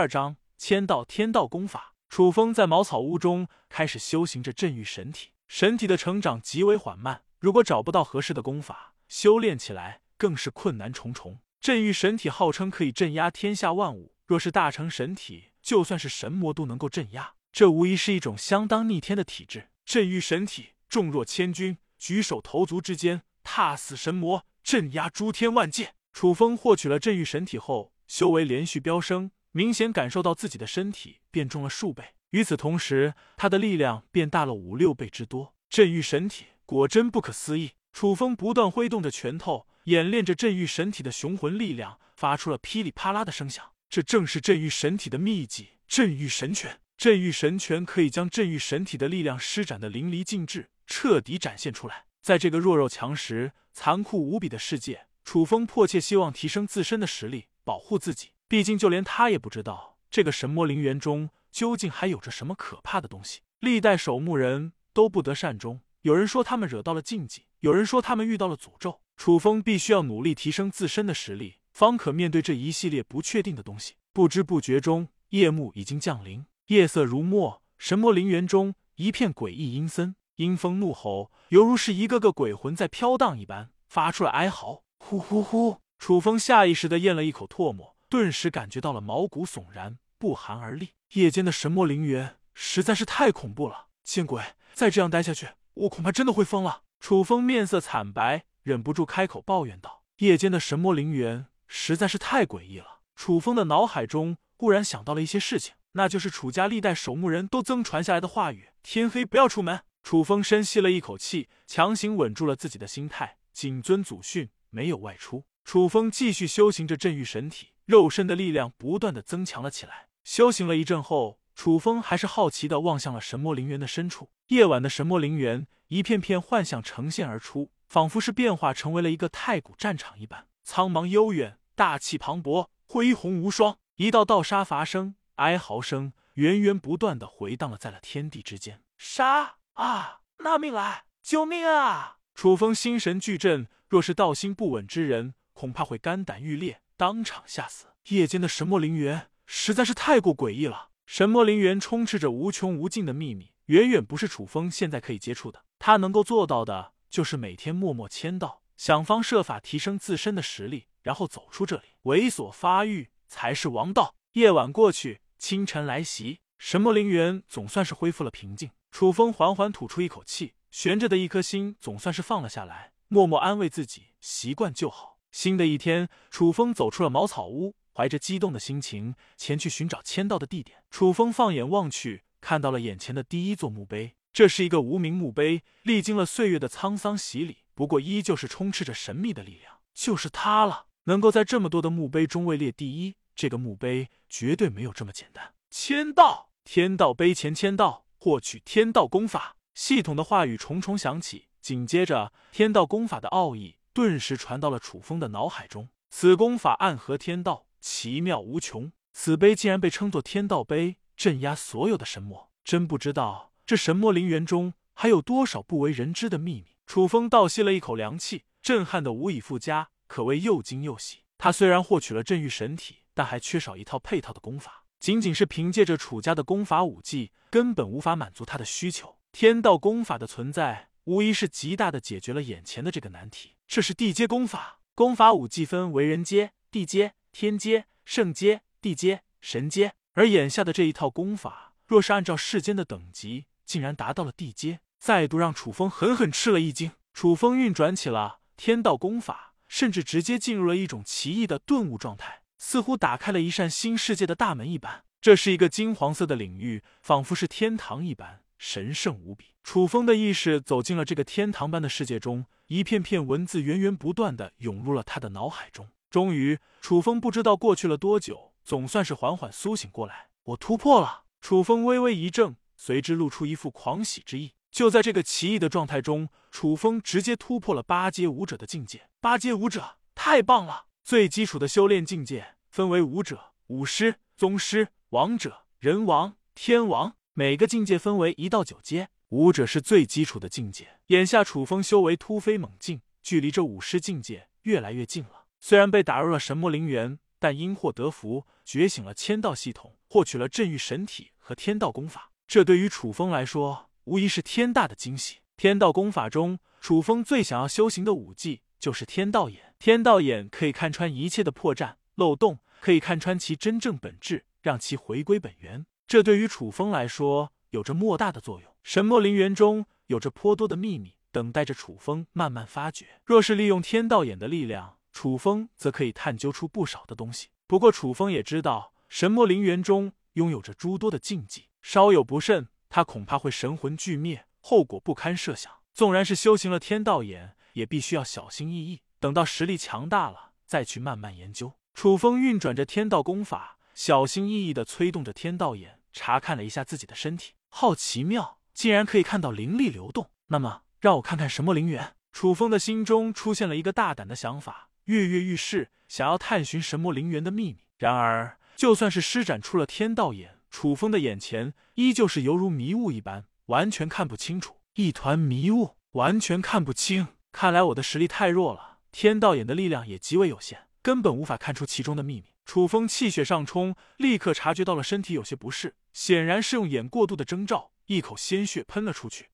二章签到天道功法。楚风在茅草屋中开始修行着镇狱神体，神体的成长极为缓慢，如果找不到合适的功法，修炼起来更是困难重重。镇狱神体号称可以镇压天下万物，若是大成神体，就算是神魔都能够镇压，这无疑是一种相当逆天的体质。镇狱神体重若千钧，举手投足之间踏死神魔，镇压诸天万界。楚风获取了镇狱神体后，修为连续飙升。明显感受到自己的身体变重了数倍，与此同时，他的力量变大了五六倍之多。镇狱神体果真不可思议。楚风不断挥动着拳头，演练着镇狱神体的雄浑力量，发出了噼里啪啦的声响。这正是镇狱神体的秘技——镇狱神拳。镇狱神拳可以将镇狱神体的力量施展的淋漓尽致，彻底展现出来。在这个弱肉强食、残酷无比的世界，楚风迫切希望提升自身的实力，保护自己。毕竟，就连他也不知道这个神魔陵园中究竟还有着什么可怕的东西。历代守墓人都不得善终，有人说他们惹到了禁忌，有人说他们遇到了诅咒。楚风必须要努力提升自身的实力，方可面对这一系列不确定的东西。不知不觉中，夜幕已经降临，夜色如墨，神魔陵园中一片诡异阴森，阴风怒吼，犹如是一个个鬼魂在飘荡一般，发出了哀嚎。呼呼呼！楚风下意识的咽了一口唾沫。顿时感觉到了毛骨悚然，不寒而栗。夜间的神魔陵园实在是太恐怖了，见鬼！再这样待下去，我恐怕真的会疯了。楚风面色惨白，忍不住开口抱怨道：“夜间的神魔陵园实在是太诡异了。”楚风的脑海中忽然想到了一些事情，那就是楚家历代守墓人都曾传下来的话语：“天黑不要出门。”楚风深吸了一口气，强行稳住了自己的心态，谨遵祖训，没有外出。楚风继续修行着镇狱神体。肉身的力量不断的增强了起来。修行了一阵后，楚风还是好奇的望向了神魔陵园的深处。夜晚的神魔陵园，一片片幻象呈现而出，仿佛是变化成为了一个太古战场一般，苍茫悠远，大气磅礴，恢宏无双。一道道杀伐声、哀嚎声源源不断的回荡了在了天地之间。杀啊！拿命来！救命啊！楚风心神俱震，若是道心不稳之人，恐怕会肝胆欲裂。当场吓死！夜间的神魔陵园实在是太过诡异了。神魔陵园充斥着无穷无尽的秘密，远远不是楚风现在可以接触的。他能够做到的，就是每天默默签到，想方设法提升自身的实力，然后走出这里。猥琐发育才是王道。夜晚过去，清晨来袭，神魔陵园总算是恢复了平静。楚风缓缓吐出一口气，悬着的一颗心总算是放了下来，默默安慰自己：习惯就好。新的一天，楚风走出了茅草屋，怀着激动的心情前去寻找签到的地点。楚风放眼望去，看到了眼前的第一座墓碑。这是一个无名墓碑，历经了岁月的沧桑洗礼，不过依旧是充斥着神秘的力量。就是它了，能够在这么多的墓碑中位列第一，这个墓碑绝对没有这么简单。签到，天道碑前签到，获取天道功法。系统的话语重重响起，紧接着，天道功法的奥义。顿时传到了楚风的脑海中。此功法暗合天道，奇妙无穷。此碑竟然被称作天道碑，镇压所有的神魔。真不知道这神魔陵园中还有多少不为人知的秘密。楚风倒吸了一口凉气，震撼的无以复加，可谓又惊又喜。他虽然获取了镇狱神体，但还缺少一套配套的功法。仅仅是凭借着楚家的功法武技，根本无法满足他的需求。天道功法的存在。无疑是极大的解决了眼前的这个难题。这是地阶功法，功法五技分为人阶、地阶、天阶、圣阶、地阶、神阶。而眼下的这一套功法，若是按照世间的等级，竟然达到了地阶，再度让楚风狠狠吃了一惊。楚风运转起了天道功法，甚至直接进入了一种奇异的顿悟状态，似乎打开了一扇新世界的大门一般。这是一个金黄色的领域，仿佛是天堂一般。神圣无比，楚风的意识走进了这个天堂般的世界中，一片片文字源源不断的涌入了他的脑海中。终于，楚风不知道过去了多久，总算是缓缓苏醒过来。我突破了！楚风微微一怔，随之露出一副狂喜之意。就在这个奇异的状态中，楚风直接突破了八阶武者的境界。八阶武者，太棒了！最基础的修炼境界分为武者、武师、宗师、王者、人王、天王。每个境界分为一到九阶，武者是最基础的境界。眼下楚风修为突飞猛进，距离这武师境界越来越近了。虽然被打入了神魔陵园，但因祸得福，觉醒了天道系统，获取了镇狱神体和天道功法。这对于楚风来说，无疑是天大的惊喜。天道功法中，楚风最想要修行的武技就是天道眼。天道眼可以看穿一切的破绽、漏洞，可以看穿其真正本质，让其回归本源。这对于楚风来说，有着莫大的作用。神魔陵园中有着颇多的秘密，等待着楚风慢慢发掘。若是利用天道眼的力量，楚风则可以探究出不少的东西。不过，楚风也知道，神魔陵园中拥有着诸多的禁忌。稍有不慎，他恐怕会神魂俱灭，后果不堪设想。纵然是修行了天道眼，也必须要小心翼翼，等到实力强大了再去慢慢研究。楚风运转着天道功法，小心翼翼的催动着天道眼，查看了一下自己的身体。好奇妙，竟然可以看到灵力流动。那么，让我看看什么灵源。楚风的心中出现了一个大胆的想法，跃跃欲试，想要探寻神魔灵源的秘密。然而，就算是施展出了天道眼，楚风的眼前依旧是犹如迷雾一般，完全看不清楚，一团迷雾，完全看不清。看来我的实力太弱了，天道眼的力量也极为有限，根本无法看出其中的秘密。楚风气血上冲，立刻察觉到了身体有些不适，显然是用眼过度的征兆，一口鲜血喷了出去。